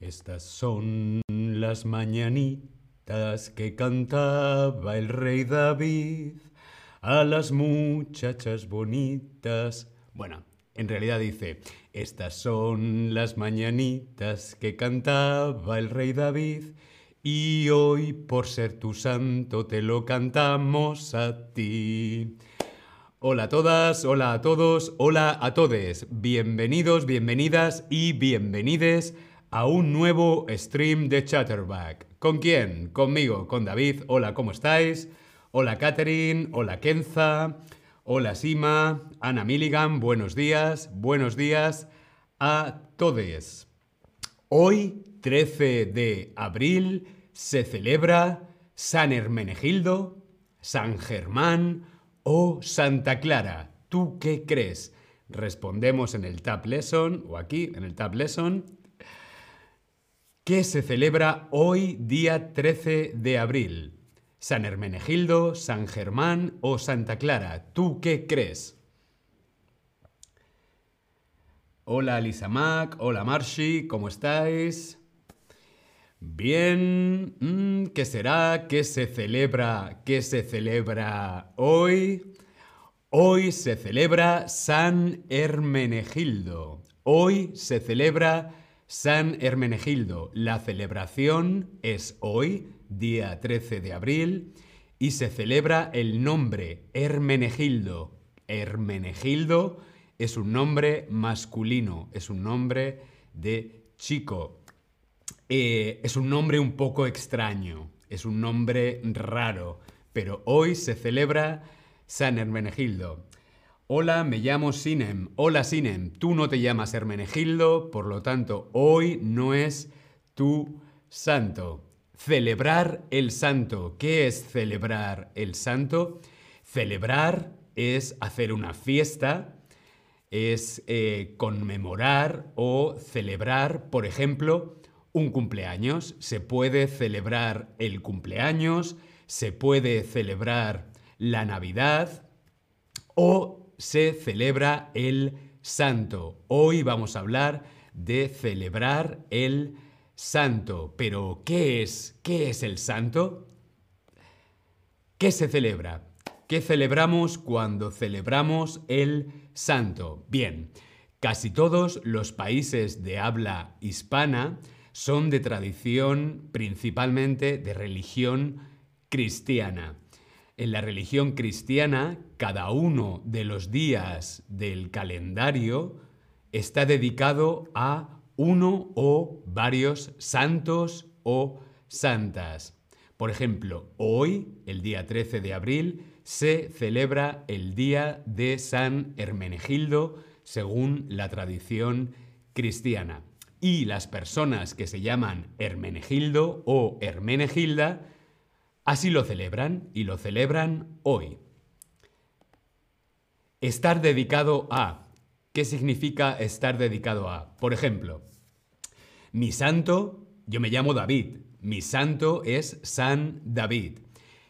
Estas son las mañanitas que cantaba el rey David a las muchachas bonitas. Bueno, en realidad dice, estas son las mañanitas que cantaba el rey David y hoy por ser tu santo te lo cantamos a ti. Hola a todas, hola a todos, hola a todes. Bienvenidos, bienvenidas y bienvenides a un nuevo stream de Chatterback. ¿Con quién? Conmigo, con David. Hola, ¿cómo estáis? Hola Catherine, hola Kenza, hola Sima, Ana Milligan, buenos días, buenos días a todos. Hoy, 13 de abril, se celebra San Hermenegildo, San Germán o Santa Clara. ¿Tú qué crees? Respondemos en el Tab Lesson o aquí en el Tab Lesson ¿Qué se celebra hoy día 13 de abril? ¿San Hermenegildo, San Germán o Santa Clara? ¿Tú qué crees? Hola Lisa Mac, hola Marshi, ¿cómo estáis? Bien, mm, ¿qué será? ¿Qué se celebra? ¿Qué se celebra hoy? Hoy se celebra San Hermenegildo. Hoy se celebra San Hermenegildo. La celebración es hoy, día 13 de abril, y se celebra el nombre Hermenegildo. Hermenegildo es un nombre masculino, es un nombre de chico. Eh, es un nombre un poco extraño, es un nombre raro, pero hoy se celebra San Hermenegildo. Hola, me llamo Sinem. Hola Sinem, tú no te llamas Hermenegildo, por lo tanto, hoy no es tu santo. Celebrar el santo. ¿Qué es celebrar el santo? Celebrar es hacer una fiesta, es eh, conmemorar o celebrar, por ejemplo, un cumpleaños. Se puede celebrar el cumpleaños, se puede celebrar la Navidad o se celebra el santo. Hoy vamos a hablar de celebrar el santo. Pero, ¿qué es? ¿Qué es el santo? ¿Qué se celebra? ¿Qué celebramos cuando celebramos el santo? Bien, casi todos los países de habla hispana son de tradición principalmente de religión cristiana. En la religión cristiana, cada uno de los días del calendario está dedicado a uno o varios santos o santas. Por ejemplo, hoy, el día 13 de abril, se celebra el Día de San Hermenegildo según la tradición cristiana. Y las personas que se llaman Hermenegildo o Hermenegilda Así lo celebran y lo celebran hoy. Estar dedicado a. ¿Qué significa estar dedicado a? Por ejemplo, mi santo, yo me llamo David, mi santo es San David.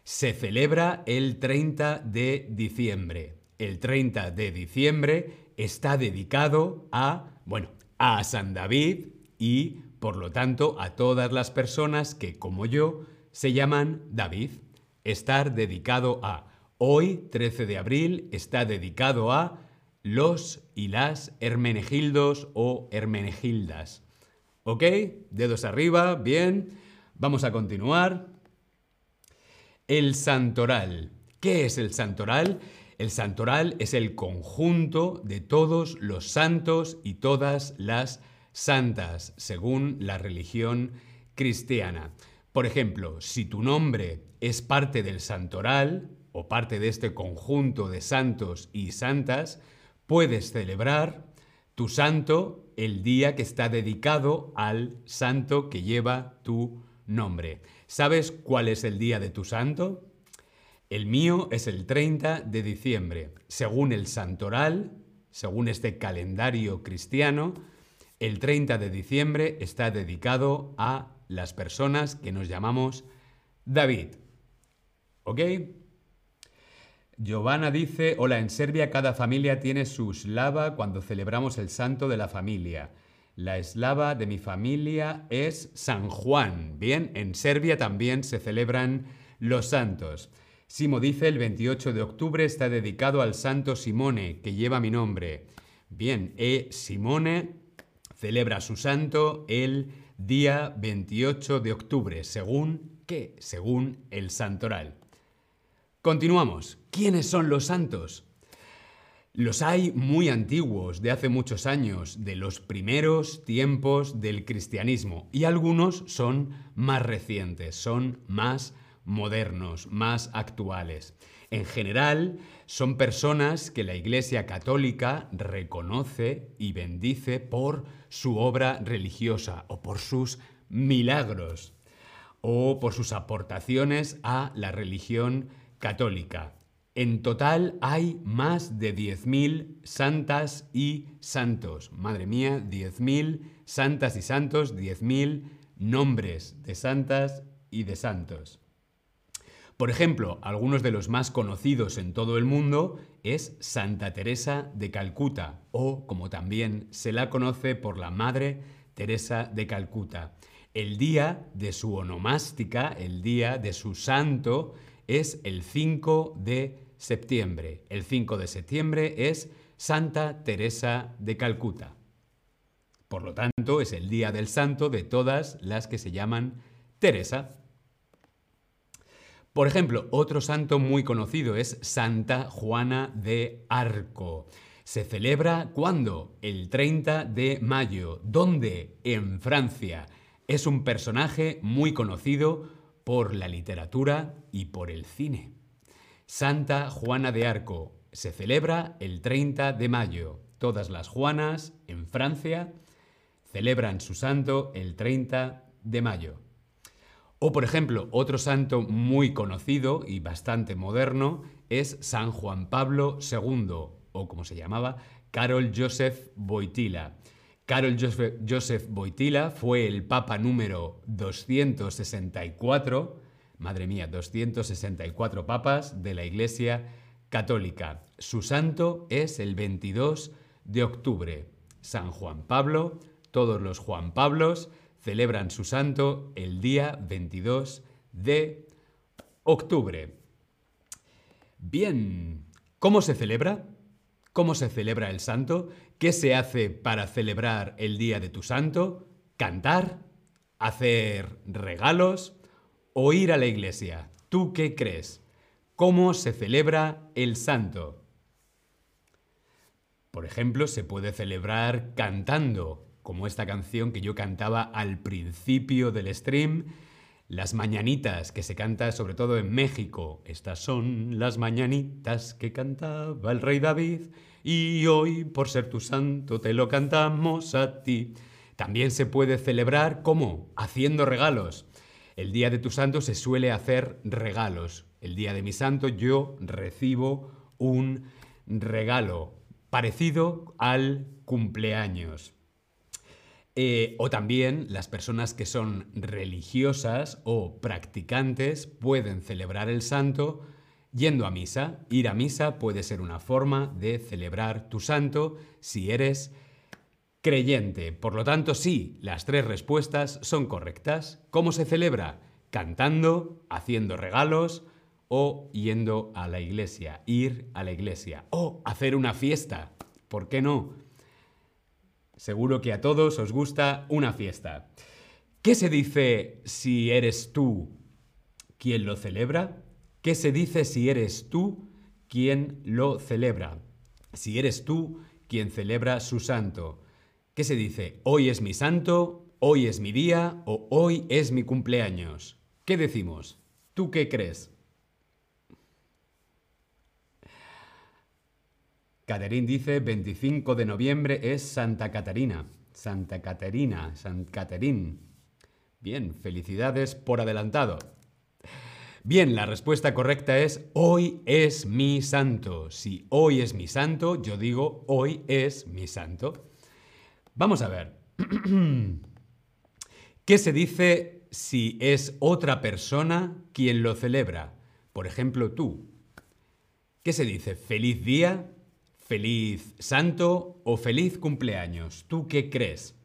Se celebra el 30 de diciembre. El 30 de diciembre está dedicado a, bueno, a San David y, por lo tanto, a todas las personas que, como yo, se llaman David. Estar dedicado a. Hoy, 13 de abril, está dedicado a los y las Hermenegildos o Hermenegildas. ¿Ok? Dedos arriba, bien. Vamos a continuar. El santoral. ¿Qué es el santoral? El santoral es el conjunto de todos los santos y todas las santas, según la religión cristiana. Por ejemplo, si tu nombre es parte del santoral o parte de este conjunto de santos y santas, puedes celebrar tu santo el día que está dedicado al santo que lleva tu nombre. ¿Sabes cuál es el día de tu santo? El mío es el 30 de diciembre. Según el santoral, según este calendario cristiano, el 30 de diciembre está dedicado a las personas que nos llamamos David. ¿Ok? Giovanna dice, hola, en Serbia cada familia tiene su slava cuando celebramos el santo de la familia. La eslava de mi familia es San Juan. Bien, en Serbia también se celebran los santos. Simo dice el 28 de octubre está dedicado al santo Simone, que lleva mi nombre. Bien, E. Simone celebra su santo el día 28 de octubre, según qué? Según el santoral. Continuamos. ¿Quiénes son los santos? Los hay muy antiguos, de hace muchos años, de los primeros tiempos del cristianismo, y algunos son más recientes, son más modernos, más actuales. En general, son personas que la Iglesia Católica reconoce y bendice por su obra religiosa o por sus milagros o por sus aportaciones a la religión católica. En total hay más de 10.000 santas y santos. Madre mía, 10.000 santas y santos, 10.000 nombres de santas y de santos. Por ejemplo, algunos de los más conocidos en todo el mundo es Santa Teresa de Calcuta, o como también se la conoce por la Madre Teresa de Calcuta. El día de su onomástica, el día de su santo, es el 5 de septiembre. El 5 de septiembre es Santa Teresa de Calcuta. Por lo tanto, es el día del santo de todas las que se llaman Teresa. Por ejemplo, otro santo muy conocido es Santa Juana de Arco. Se celebra cuando? El 30 de mayo. ¿Dónde? En Francia. Es un personaje muy conocido por la literatura y por el cine. Santa Juana de Arco. Se celebra el 30 de mayo. Todas las Juanas en Francia celebran su santo el 30 de mayo. O por ejemplo, otro santo muy conocido y bastante moderno es San Juan Pablo II, o como se llamaba, Karol Joseph Wojtyla. Karol Joseph Wojtyla fue el papa número 264 Madre mía, 264 papas de la Iglesia Católica. Su santo es el 22 de octubre. San Juan Pablo, todos los Juan Pablos celebran su santo el día 22 de octubre. Bien, ¿cómo se celebra? ¿Cómo se celebra el santo? ¿Qué se hace para celebrar el día de tu santo? ¿Cantar? ¿Hacer regalos? o ir a la iglesia. ¿Tú qué crees? ¿Cómo se celebra el santo? Por ejemplo, se puede celebrar cantando, como esta canción que yo cantaba al principio del stream, las mañanitas que se canta sobre todo en México. Estas son las mañanitas que cantaba el rey David y hoy, por ser tu santo, te lo cantamos a ti. También se puede celebrar ¿cómo? Haciendo regalos. El día de tu santo se suele hacer regalos. El día de mi santo yo recibo un regalo parecido al cumpleaños. Eh, o también las personas que son religiosas o practicantes pueden celebrar el santo yendo a misa. Ir a misa puede ser una forma de celebrar tu santo si eres creyente. Por lo tanto, sí, las tres respuestas son correctas. ¿Cómo se celebra? Cantando, haciendo regalos o yendo a la iglesia, ir a la iglesia o hacer una fiesta. ¿Por qué no? Seguro que a todos os gusta una fiesta. ¿Qué se dice si eres tú quien lo celebra? ¿Qué se dice si eres tú quien lo celebra? Si eres tú quien celebra su santo. ¿Qué se dice? Hoy es mi santo, hoy es mi día o hoy es mi cumpleaños. ¿Qué decimos? ¿Tú qué crees? Caterín dice 25 de noviembre es Santa Catarina. Santa Caterina, San Caterín. Bien, felicidades por adelantado. Bien, la respuesta correcta es hoy es mi santo. Si hoy es mi santo, yo digo hoy es mi santo. Vamos a ver. ¿Qué se dice si es otra persona quien lo celebra? Por ejemplo, tú. ¿Qué se dice? ¿Feliz día? ¿Feliz santo? ¿O feliz cumpleaños? ¿Tú qué crees?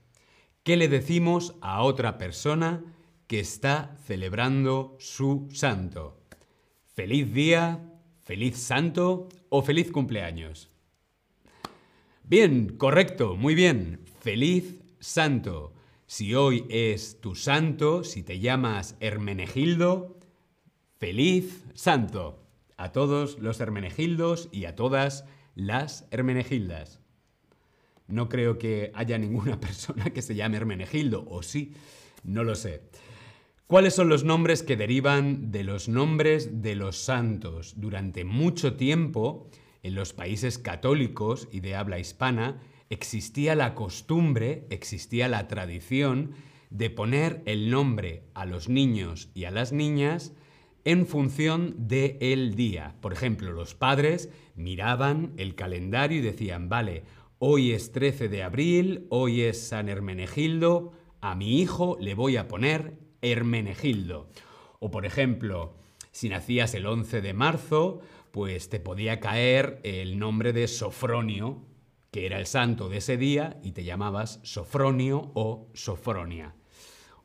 ¿Qué le decimos a otra persona que está celebrando su santo? Feliz día, feliz santo o feliz cumpleaños. Bien, correcto, muy bien. Feliz santo. Si hoy es tu santo, si te llamas Hermenegildo, feliz santo. A todos los Hermenegildos y a todas las Hermenegildas. No creo que haya ninguna persona que se llame Hermenegildo, o sí, no lo sé. ¿Cuáles son los nombres que derivan de los nombres de los santos? Durante mucho tiempo, en los países católicos y de habla hispana, existía la costumbre, existía la tradición de poner el nombre a los niños y a las niñas en función del el día. Por ejemplo, los padres miraban el calendario y decían, vale, hoy es 13 de abril, hoy es San Hermenegildo, a mi hijo le voy a poner Hermenegildo. O por ejemplo, si nacías el 11 de marzo, pues te podía caer el nombre de Sofronio, que era el santo de ese día, y te llamabas Sofronio o Sofronia.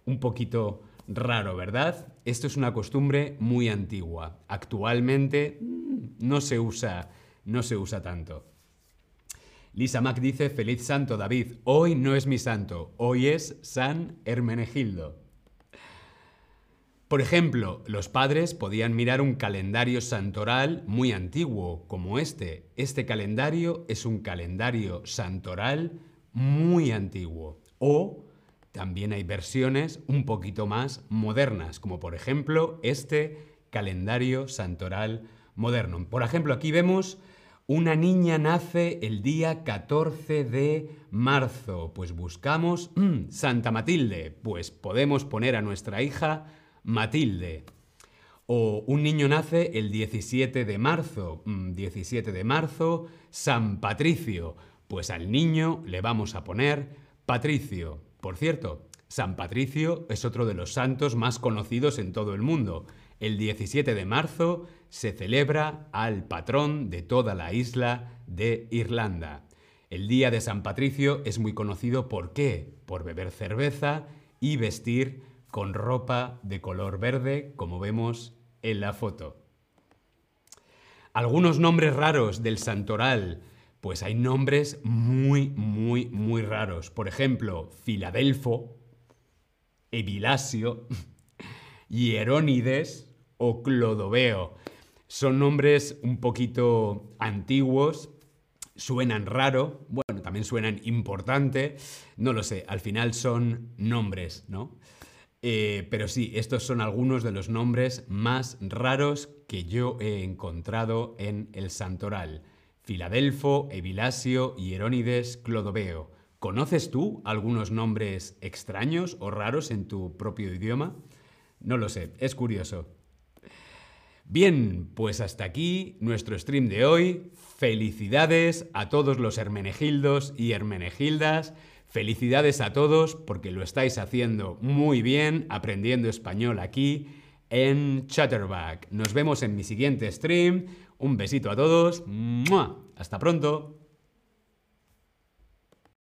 Un poquito raro, ¿verdad? Esto es una costumbre muy antigua. Actualmente mm, no se usa, no se usa tanto. Lisa Mac dice, feliz santo David, hoy no es mi santo, hoy es San Hermenegildo. Por ejemplo, los padres podían mirar un calendario santoral muy antiguo, como este. Este calendario es un calendario santoral muy antiguo. O también hay versiones un poquito más modernas, como por ejemplo este calendario santoral moderno. Por ejemplo, aquí vemos una niña nace el día 14 de marzo. Pues buscamos mm, Santa Matilde. Pues podemos poner a nuestra hija Matilde. O un niño nace el 17 de marzo. 17 mm, de marzo, San Patricio. Pues al niño le vamos a poner Patricio. Por cierto, San Patricio es otro de los santos más conocidos en todo el mundo. El 17 de marzo se celebra al patrón de toda la isla de Irlanda. El día de San Patricio es muy conocido por qué? Por beber cerveza y vestir con ropa de color verde, como vemos en la foto. Algunos nombres raros del santoral, pues hay nombres muy, muy, muy raros. Por ejemplo, Filadelfo, Evilasio, Hierónides o Clodoveo. Son nombres un poquito antiguos, suenan raro, bueno, también suenan importante, no lo sé, al final son nombres, ¿no? Eh, pero sí, estos son algunos de los nombres más raros que yo he encontrado en el santoral. Filadelfo, Evilasio, Hierónides, Clodoveo. ¿Conoces tú algunos nombres extraños o raros en tu propio idioma? No lo sé, es curioso. Bien, pues hasta aquí nuestro stream de hoy. Felicidades a todos los Hermenegildos y Hermenegildas. Felicidades a todos porque lo estáis haciendo muy bien, aprendiendo español aquí en Chatterback. Nos vemos en mi siguiente stream. Un besito a todos. Hasta pronto.